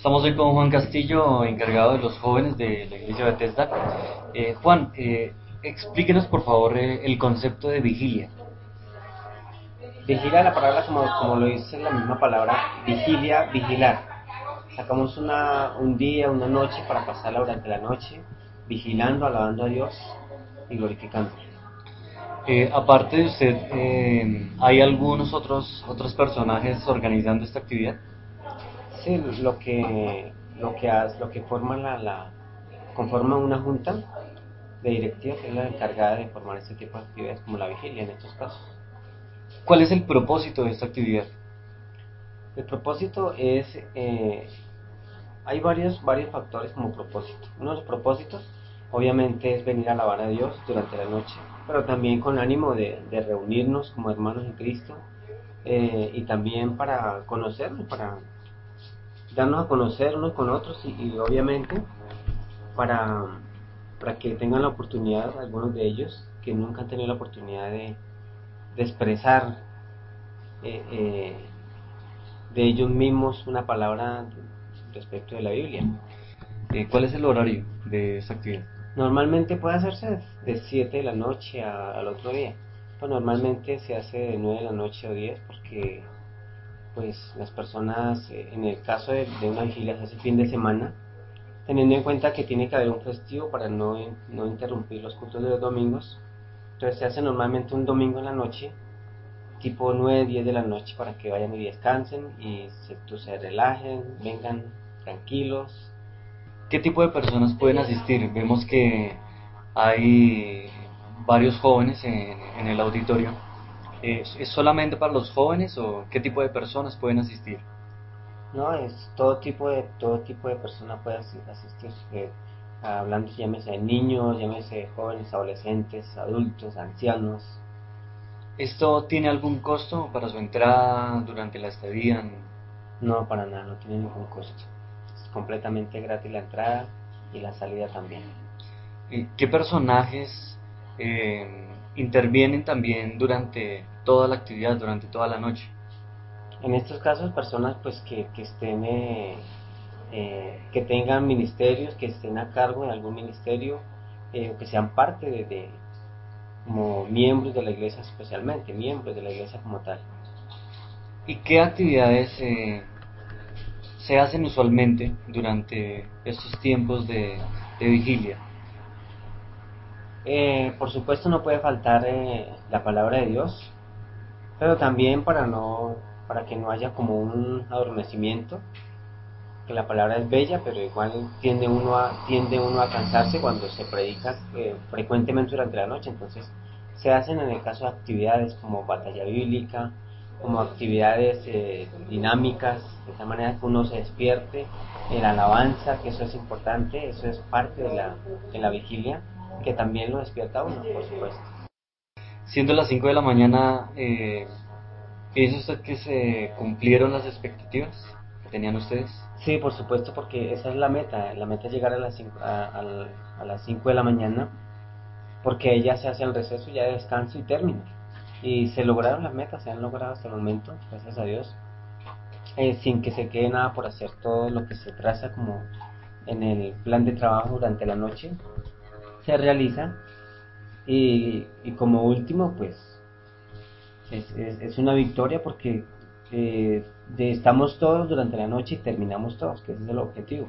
Estamos hoy con Juan Castillo, encargado de los jóvenes de la iglesia de Bethesda. Eh, Juan, eh, explíquenos por favor eh, el concepto de vigilia. Vigilia, la palabra como, como lo dice la misma palabra, vigilia, vigilar. Sacamos una, un día, una noche para pasarla durante la noche, vigilando, alabando a Dios y glorificando. Eh, aparte de usted, eh, ¿hay algunos otros, otros personajes organizando esta actividad? Sí, lo que, lo que, lo que forma la, la, conforma una junta de directivos que es la encargada de formar este tipo de actividades como la vigilia en estos casos. ¿Cuál es el propósito de esta actividad? El propósito es, eh, hay varios, varios factores como propósito. Uno de los propósitos obviamente es venir a alabar a Dios durante la noche, pero también con ánimo de, de reunirnos como hermanos en Cristo eh, y también para conocernos, para darnos a conocer unos con otros y, y obviamente para, para que tengan la oportunidad, algunos de ellos que nunca han tenido la oportunidad de, de expresar eh, eh, de ellos mismos una palabra respecto de la Biblia. Eh, ¿Cuál es el horario de esta actividad? Normalmente puede hacerse de 7 de la noche a- al otro día. Pues normalmente se hace de 9 de la noche o 10 porque pues las personas, eh, en el caso de, una vigilia hace fin de semana, teniendo en cuenta que tiene que haber un festivo para no, no interrumpir los cultos de los domingos. Entonces se hace normalmente un domingo en la noche, tipo 9, 10 de la noche para que vayan y descansen y se, se relajen, vengan tranquilos, ¿Qué tipo de personas pueden asistir? Vemos que hay varios jóvenes en, en el auditorio. ¿Es, ¿Es solamente para los jóvenes o qué tipo de personas pueden asistir? No, es todo tipo de todo tipo de personas puede asi- asistir. eh, hablando llámese de niños, llámese jóvenes, adolescentes, adultos, ancianos. ¿Esto tiene algún costo para su entrada durante la estadía? No, para nada, no tiene ningún costo. Es completamente gratis la entrada y la salida también. Eh, ¿Qué personajes eh, intervienen también durante toda la actividad, durante toda la noche? En estos casos, personas pues que, que estén eh, eh, que tengan ministerios, que estén a cargo de algún ministerio, eh, o que sean parte de, de- como miembros de la iglesia especialmente, miembros de la iglesia como tal. ¿Y qué actividades eh, se hacen usualmente durante estos tiempos de, de vigilia? Eh, por supuesto no puede faltar eh, la palabra de Dios, pero también para no para que no haya como un adormecimiento, que la palabra es bella, pero igual tiende uno a tiende uno a cansarse cuando se predica eh, frecuentemente durante la noche, entonces se hacen en el caso de actividades como batalla bíblica, como actividades eh, dinámicas, de tal manera que uno se despierte, en alabanza, que eso es importante, eso es parte de la, de la vigilia, que también lo despierta uno, por supuesto. Siendo las 5 de la mañana, eh, ¿piensa usted que se cumplieron las expectativas que tenían ustedes? Sí, por supuesto, porque esa es la meta, la meta es llegar a las 5 a, a- a las 5 de la mañana, porque ella se hace el receso ya de descanso y término. Y se lograron las metas, se han logrado hasta el momento, gracias a Dios, eh, sin que se quede nada por hacer todo lo que se traza como en el plan de trabajo durante la noche, se realiza. Y, y como último, pues es, es, una victoria porque eh, estamos todos durante la noche y terminamos todos, que ese es el objetivo.